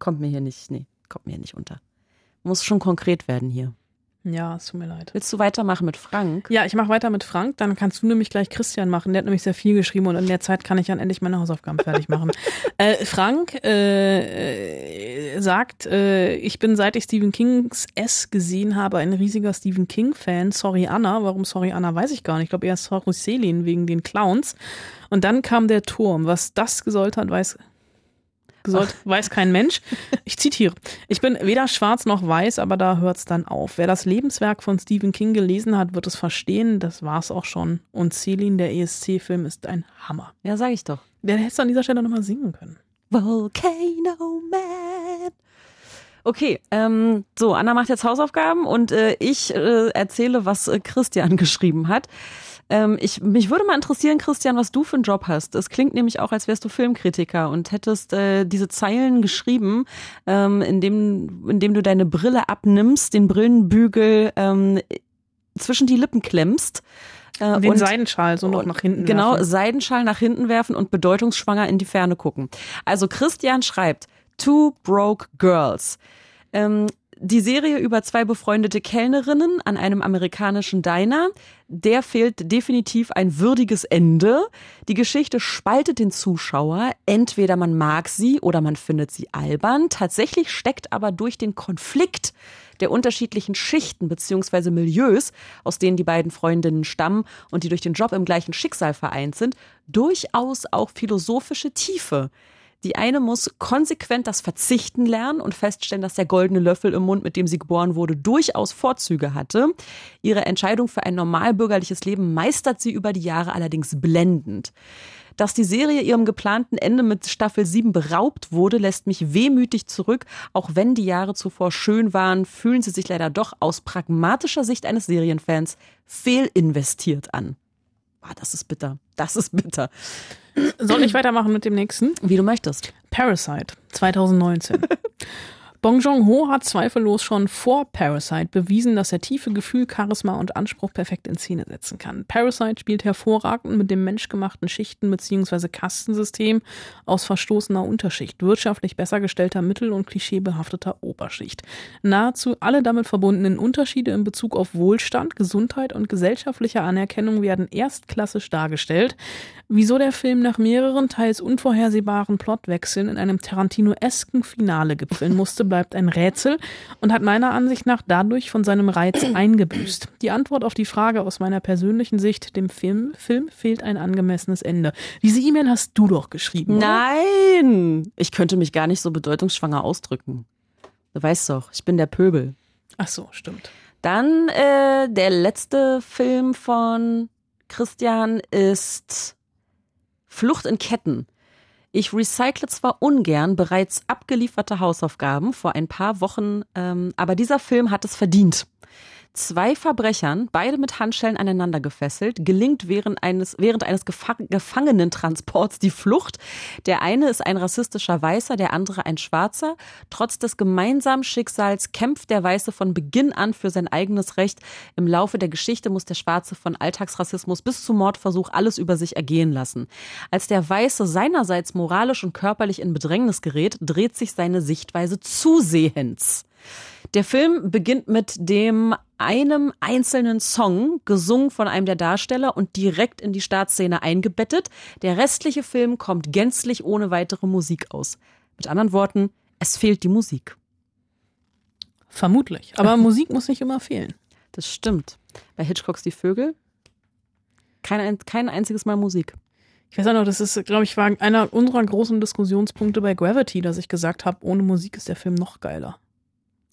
kommt mir hier nicht, nee, kommt mir nicht unter. Muss schon konkret werden hier. Ja, es tut mir leid. Willst du weitermachen mit Frank? Ja, ich mache weiter mit Frank, dann kannst du nämlich gleich Christian machen. Der hat nämlich sehr viel geschrieben und in der Zeit kann ich dann endlich meine Hausaufgaben fertig machen. äh, Frank äh, sagt, äh, ich bin seit ich Stephen Kings S gesehen habe ein riesiger Stephen King-Fan. Sorry Anna, warum Sorry Anna, weiß ich gar nicht. Ich glaube eher Sorry Selin wegen den Clowns. Und dann kam der Turm. Was das gesollt hat, weiß Gesollt, weiß kein Mensch. Ich zitiere. Ich bin weder schwarz noch weiß, aber da hört's dann auf. Wer das Lebenswerk von Stephen King gelesen hat, wird es verstehen. Das war's auch schon. Und Celine, der ESC-Film, ist ein Hammer. Ja, sag ich doch. Der hätte an dieser Stelle nochmal singen können. Volcano Man. Okay, ähm, so, Anna macht jetzt Hausaufgaben und äh, ich äh, erzähle, was äh, Christian geschrieben hat. Ähm, ich, mich würde mal interessieren, Christian, was du für einen Job hast. Es klingt nämlich auch, als wärst du Filmkritiker und hättest äh, diese Zeilen geschrieben, ähm, indem, indem du deine Brille abnimmst, den Brillenbügel ähm, zwischen die Lippen klemmst. Äh, Den und- Seidenschal so noch und- nach hinten Genau, werfen. Seidenschal nach hinten werfen und bedeutungsschwanger in die Ferne gucken. Also Christian schreibt, Two Broke Girls. Ähm, die Serie über zwei befreundete Kellnerinnen an einem amerikanischen Diner, der fehlt definitiv ein würdiges Ende. Die Geschichte spaltet den Zuschauer. Entweder man mag sie oder man findet sie albern. Tatsächlich steckt aber durch den Konflikt der unterschiedlichen Schichten beziehungsweise Milieus, aus denen die beiden Freundinnen stammen und die durch den Job im gleichen Schicksal vereint sind, durchaus auch philosophische Tiefe. Die eine muss konsequent das Verzichten lernen und feststellen, dass der goldene Löffel im Mund, mit dem sie geboren wurde, durchaus Vorzüge hatte. Ihre Entscheidung für ein normalbürgerliches Leben meistert sie über die Jahre allerdings blendend. Dass die Serie ihrem geplanten Ende mit Staffel 7 beraubt wurde, lässt mich wehmütig zurück. Auch wenn die Jahre zuvor schön waren, fühlen sie sich leider doch aus pragmatischer Sicht eines Serienfans fehlinvestiert an. Ah, das ist bitter. Das ist bitter. Soll ich weitermachen mit dem nächsten? Wie du möchtest. Parasite 2019. Bong Joon-ho hat zweifellos schon vor Parasite bewiesen, dass er tiefe Gefühl, Charisma und Anspruch perfekt in Szene setzen kann. Parasite spielt hervorragend mit dem menschgemachten Schichten- bzw. Kastensystem aus verstoßener Unterschicht, wirtschaftlich besser gestellter Mittel- und klischeebehafteter Oberschicht. Nahezu alle damit verbundenen Unterschiede in Bezug auf Wohlstand, Gesundheit und gesellschaftliche Anerkennung werden erstklassig dargestellt. Wieso der Film nach mehreren teils unvorhersehbaren Plotwechseln in einem Tarantino-esken Finale gipfeln musste, bleibt ein Rätsel und hat meiner Ansicht nach dadurch von seinem Reiz eingebüßt. Die Antwort auf die Frage aus meiner persönlichen Sicht, dem Film, Film fehlt ein angemessenes Ende. Diese E-Mail hast du doch geschrieben. oder? Nein! Ich könnte mich gar nicht so bedeutungsschwanger ausdrücken. Du weißt doch, ich bin der Pöbel. Ach so, stimmt. Dann äh, der letzte Film von Christian ist Flucht in Ketten. Ich recycle zwar ungern bereits abgelieferte Hausaufgaben vor ein paar Wochen, ähm, aber dieser Film hat es verdient. Zwei Verbrechern, beide mit Handschellen aneinander gefesselt, gelingt während eines, während eines Gefa Gefangenentransports die Flucht. Der eine ist ein rassistischer Weißer, der andere ein Schwarzer. Trotz des gemeinsamen Schicksals kämpft der Weiße von Beginn an für sein eigenes Recht. Im Laufe der Geschichte muss der Schwarze von Alltagsrassismus bis zum Mordversuch alles über sich ergehen lassen. Als der Weiße seinerseits moralisch und körperlich in Bedrängnis gerät, dreht sich seine Sichtweise zusehends. Der Film beginnt mit dem einem einzelnen Song, gesungen von einem der Darsteller und direkt in die Startszene eingebettet. Der restliche Film kommt gänzlich ohne weitere Musik aus. Mit anderen Worten, es fehlt die Musik. Vermutlich. Aber Musik muss nicht immer fehlen. Das stimmt. Bei Hitchcocks Die Vögel kein, kein einziges Mal Musik. Ich weiß auch noch, das ist, glaube ich, war einer unserer großen Diskussionspunkte bei Gravity, dass ich gesagt habe, ohne Musik ist der Film noch geiler.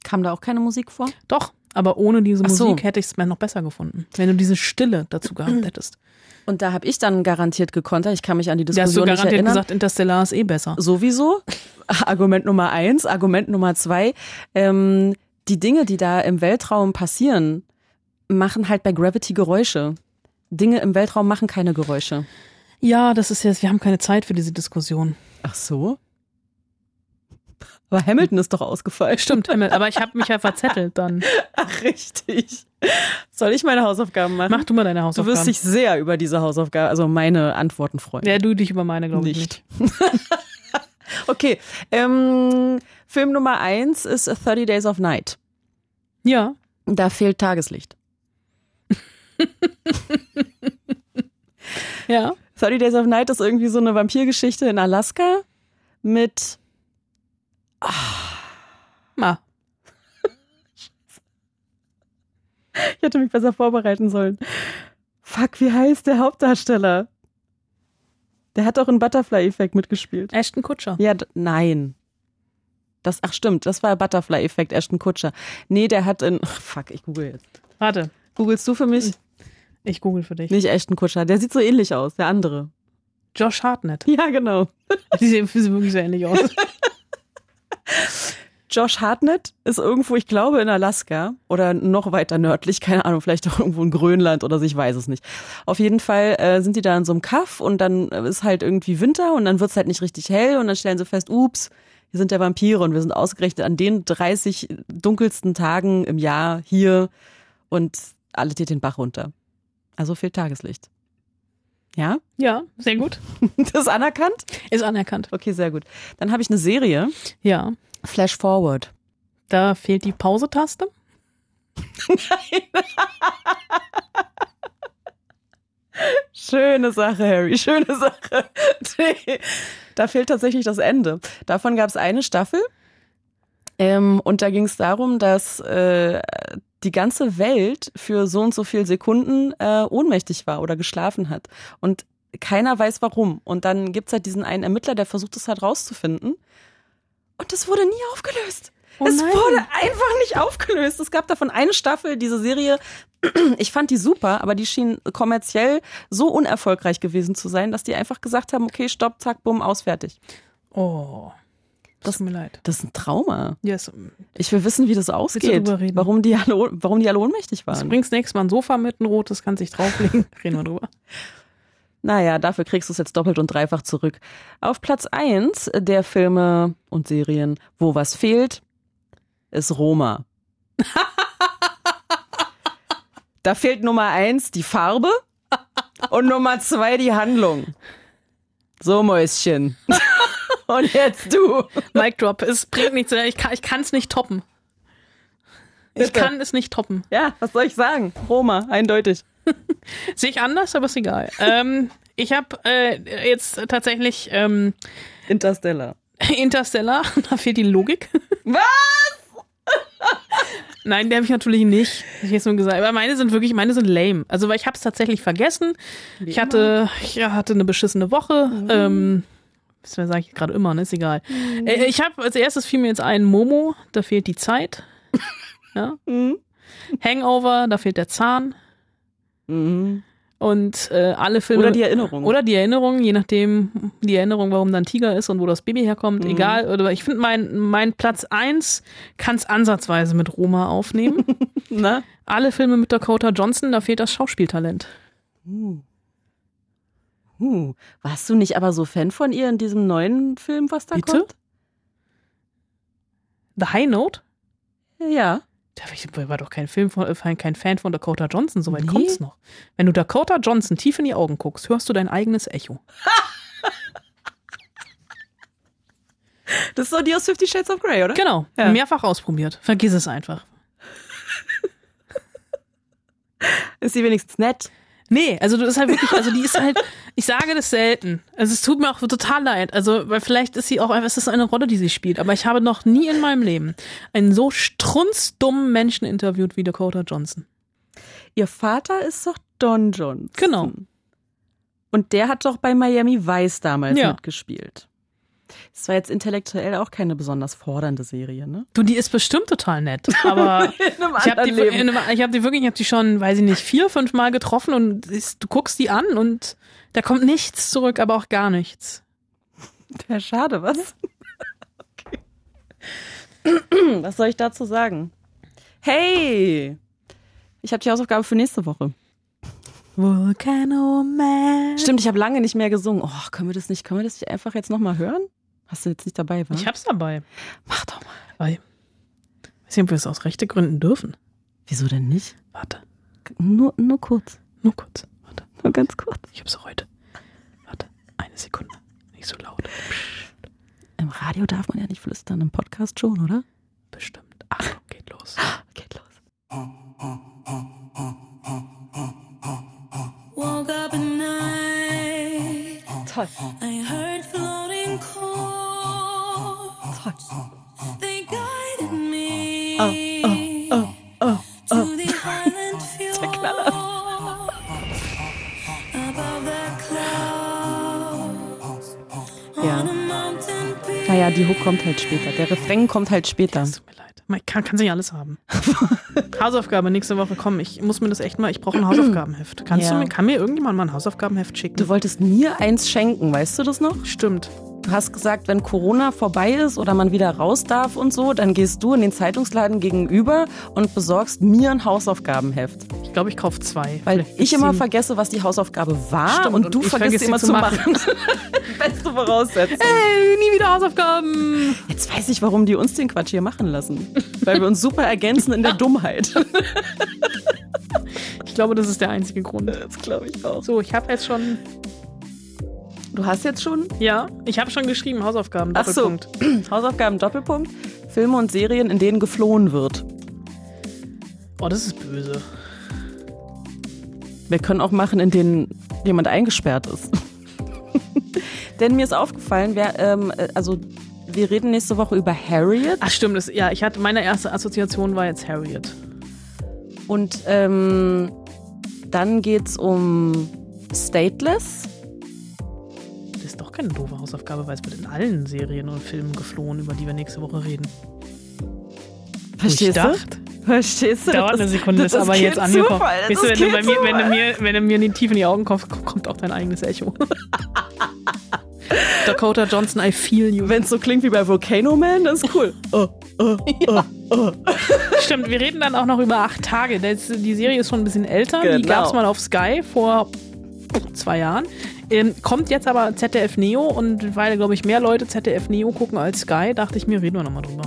Kam da auch keine Musik vor? Doch, aber ohne diese Ach so. Musik hätte ich es mir noch besser gefunden. Wenn du diese Stille dazu gehabt hättest. Und da habe ich dann garantiert gekontert. Ich kann mich an die Da hast du Diskussion nicht garantiert gesagt, Interstellar ist eh besser. Sowieso. Argument Nummer eins. Argument Nummer zwei. Ähm, die Dinge, die da im Weltraum passieren, machen halt bei Gravity Geräusche. Dinge im Weltraum machen keine Geräusche. Ja, das ist jetzt, wir haben keine Zeit für diese Diskussion. Ach so? Aber Hamilton ist doch ausgefallen. Stimmt, Himmel, aber ich habe mich ja verzettelt dann. Ach, richtig. Soll ich meine Hausaufgaben machen? Mach du mal deine du Hausaufgaben. wirst dich sehr über diese Hausaufgaben, also meine Antworten freuen. ja, du dich über meine, glaube ich, nicht. Okay, ähm, Film Nummer eins ist 30 Days of Night. Ja, Da fehlt Tageslicht. ja. 30 Days of Night ist irgendwie so eine Vampirgeschichte in Alaska mit Ma. Ich hätte mich besser vorbereiten sollen. Fuck, wie heißt der Hauptdarsteller? Der hat auch in Butterfly-Effekt mitgespielt. Ashton Kutscher. Ja, nein. Das, ach stimmt, das war Butterfly-Effekt, Ashton Kutscher. Nee, der hat in, ach, fuck, ich google jetzt. Warte, Googlest du für mich? ich google für dich. Nicht Ashton Kutscher, der sieht so ähnlich aus, der andere. Josh Hartnett. Ja, genau. Die sehen sehen wirklich so ähnlich aus. Josh Hartnett ist irgendwo, ich glaube, in Alaska oder noch weiter nördlich, keine Ahnung, vielleicht auch irgendwo in Grönland oder so, ich weiß es nicht. Auf jeden Fall äh, sind die da in so einem Kaff und dann ist halt irgendwie Winter und dann wird's halt nicht richtig hell und dann stellen sie fest, ups, hier sind ja Vampire und wir sind ausgerechnet an den 30 dunkelsten Tagen im Jahr hier und alles geht den Bach runter. Also fehlt Tageslicht. Ja? Ja, sehr gut. Das ist anerkannt? Ist anerkannt. Okay, sehr gut. Dann habe ich eine Serie, Ja. Flash Forward. Da fehlt die Pause-Taste. Schöne Sache, Harry, schöne Sache. Da fehlt tatsächlich das Ende. Davon gab es eine Staffel. Ähm, und da ging es darum, dass äh, die ganze Welt für so und so viele Sekunden äh, ohnmächtig war oder geschlafen hat. Und keiner weiß warum. Und dann gibt's halt diesen einen Ermittler, der versucht es halt rauszufinden. Und das wurde nie aufgelöst. Oh es wurde einfach nicht aufgelöst. Es gab davon eine Staffel, diese Serie. Ich fand die super, aber die schien kommerziell so unerfolgreich gewesen zu sein, dass die einfach gesagt haben, okay, stopp, zack, bumm, aus, fertig. Oh. Das tut mir leid. Das ist ein Trauma. Yes. Ich will wissen, wie das ausgeht. Warum die alle, warum die alle ohnmächtig Du waren. bringst nächstes Mal ein Sofa mit, ein rotes, kannst dich drauflegen. Reden wir drüber. Naja, dafür kriegst du es jetzt doppelt und dreifach zurück. Auf Platz eins der Filme und Serien, wo was fehlt, ist Roma. da fehlt Nummer eins die Farbe und Nummer zwei die Handlung. So, Mäuschen. und jetzt du. Mic Drop. Es bringt nichts. Ich kann es nicht toppen. Ich Bitte. kann es nicht toppen. Ja, was soll ich sagen? Roma, eindeutig. Sehe ich anders, aber ist egal. ähm, ich habe äh, jetzt tatsächlich ähm, Interstellar. Interstellar. Da fehlt die Logik. Was? Nein, der habe ich natürlich nicht. Ich jetzt nur gesagt. Aber meine sind wirklich, meine sind lame. Also weil ich habe es tatsächlich vergessen. ich hatte, ich hatte eine beschissene Woche. Ähm, das sage ich gerade immer, ne? Ist egal. Äh, ich habe als erstes fiel mir jetzt ein Momo. Da fehlt die Zeit. ja. Mhm. Hangover. Da fehlt der Zahn. Mhm. Und äh, alle Filme. Oder die Erinnerung. Oder die Erinnerung, je nachdem, die Erinnerung, warum dann Tiger ist und wo das Baby herkommt, Mhm. egal. Oder ich finde, mein, mein Platz eins kann es ansatzweise mit Roma aufnehmen. Na? alle Filme mit Dakota Johnson, da fehlt das Schauspieltalent. Huh. Warst du nicht aber so Fan von ihr in diesem neuen Film, was da Bitte? kommt? The High Note? Ja. Da war ich war doch kein Film von, äh, kein Fan von Dakota Johnson, soweit Nee? kommt's noch. Wenn du Dakota Johnson tief in die Augen guckst, hörst du dein eigenes Echo. Das ist so die aus Fifty Shades of Grey, oder? Genau, Ja. mehrfach ausprobiert. Vergiss es einfach. Ist sie wenigstens nett? Nee, also du ist halt wirklich, also die ist halt, ich sage das selten. Also es tut mir auch total leid. Also, weil vielleicht ist sie auch einfach, es ist eine Rolle, die sie spielt, aber ich habe noch nie in meinem Leben einen so strunzdummen Menschen interviewt wie Dakota Johnson. Ihr Vater ist doch Don Johnson. Genau. Und der hat doch bei Miami Vice damals Ja. mitgespielt. Das war jetzt intellektuell auch keine besonders fordernde Serie, ne? Du, die ist bestimmt total nett, aber ich habe die, einem- ich hab die wirklich, ich habe die schon, weiß ich nicht, vier, fünf Mal getroffen und du guckst die an und da kommt nichts zurück, aber auch gar nichts. Ja, schade, was? okay. Was soll ich dazu sagen? Hey! Ich habe die Hausaufgabe für nächste Woche. Volcano Man. Stimmt, ich habe lange nicht mehr gesungen. Oh, können wir das nicht, können wir das nicht einfach jetzt nochmal hören? Hast du jetzt nicht dabei, wa? Ich hab's dabei. Mach doch mal. Weil, weiß nicht, ob wir es aus rechte Gründen dürfen. Wieso denn nicht? Warte, Nur, nur kurz. nur kurz. Warte, Nur ganz kurz. ich hab's heute. Warte, eine Sekunde. Nicht so laut. Im Radio darf man ja nicht flüstern, im Podcast schon, oder? Bestimmt. Achtung, geht los. Geht los. Woke up at night. Toll. I heard floating chords. They guided me Oh, Naja, die Hook kommt halt später. Der Refrain kommt halt später. Es tut mir leid. Man kann, kann sich alles haben. Hausaufgabe nächste Woche. Komm, ich muss mir das echt mal. Ich brauche ein Hausaufgabenheft. Kannst Ja. du mir, kann mir irgendjemand mal ein Hausaufgabenheft schicken? Du wolltest mir eins schenken, weißt du das noch? Stimmt. Du hast gesagt, wenn Corona vorbei ist oder man wieder raus darf und so, dann gehst du in den Zeitungsladen gegenüber und besorgst mir ein Hausaufgabenheft. Ich glaube, ich kaufe zwei. Weil Vielleicht ich immer vergesse, was die Hausaufgabe war Stimmt, und und du vergisst vergesse immer zu zu machen. Beste Voraussetzung. Hey, nie wieder Hausaufgaben. Jetzt weiß ich, warum die uns den Quatsch hier machen lassen. Weil wir uns super ergänzen in der Dummheit. Ich glaube, das ist der einzige Grund. Das glaube ich auch. So, ich habe jetzt schon. Du hast jetzt schon Ja, ich habe schon geschrieben, Hausaufgaben. Ach so. Doppelpunkt. Hausaufgaben Doppelpunkt, Filme und Serien, in denen geflohen wird. Oh, das ist böse. Wir können auch machen, in denen jemand eingesperrt ist. Denn mir ist aufgefallen, wer, ähm, äh, also wir reden nächste Woche über Harriet Ach stimmt, das, ja, ich hatte meine erste Assoziation war jetzt Harriet. und ähm, dann geht's um Stateless. Das ist doch keine doofe Hausaufgabe, weil es wird in allen Serien und Filmen geflohen, über die wir nächste Woche reden. Verstehst ich du? dachte, Verstehst du? dauert Das eine Sekunde, das ist aber jetzt angekommen. Zufall, das Weißt du, wenn, du mir, wenn, du mir, wenn du mir die tief in die Augen kommst, kommt auch dein eigenes Echo. Dakota Johnson, I feel you. Wenn es so klingt wie bei Volcano Man, das ist cool. Oh, oh, oh, oh. Stimmt, wir reden dann auch noch über acht Tage. Das, die Serie ist schon ein bisschen älter. Die Genau. gab es mal auf Sky vor zwei Jahren. Ähm, kommt jetzt aber ZDF Neo und weil, glaube ich, mehr Leute ZDF Neo gucken als Sky, dachte ich mir, reden wir nochmal drüber.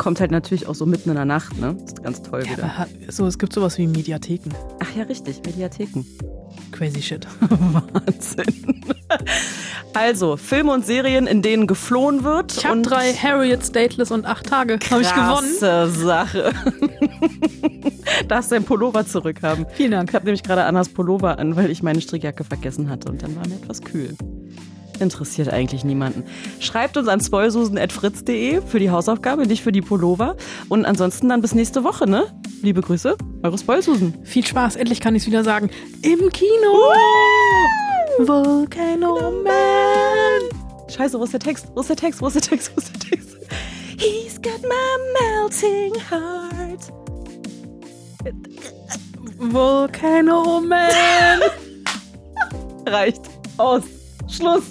Kommt halt natürlich auch so mitten in der Nacht, ne? Ist ganz toll wieder. Aber so, es gibt sowas wie Mediatheken. Ach ja, richtig, Mediatheken. Crazy shit. Wahnsinn. Also, Filme und Serien, in denen geflohen wird. Ich habe drei Harriet, Stateless und acht Tage. Habe ich gewonnen. Krasse Sache. Darfst dein Pullover zurückhaben. Vielen Dank. Ich habe nämlich gerade Annas Pullover an, weil ich meine Strickjacke vergessen hatte und dann war mir etwas kühl. Interessiert eigentlich niemanden. Schreibt uns an spoilsusen.fritz.de für die Hausaufgabe, nicht für die Pullover. Und ansonsten dann bis nächste Woche, ne? Liebe Grüße, eure Spoilsusen. Viel Spaß, endlich kann ich es wieder sagen. Im Kino! Volcano Man! Scheiße, wo ist der Text? Wo ist der Text? Wo ist der Text? Wo ist der Text? He's got my melting heart. Volcano Man! Reicht. Aus. Schluss.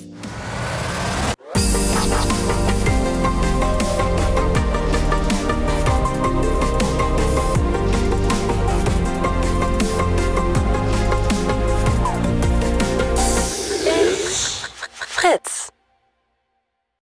Fritz.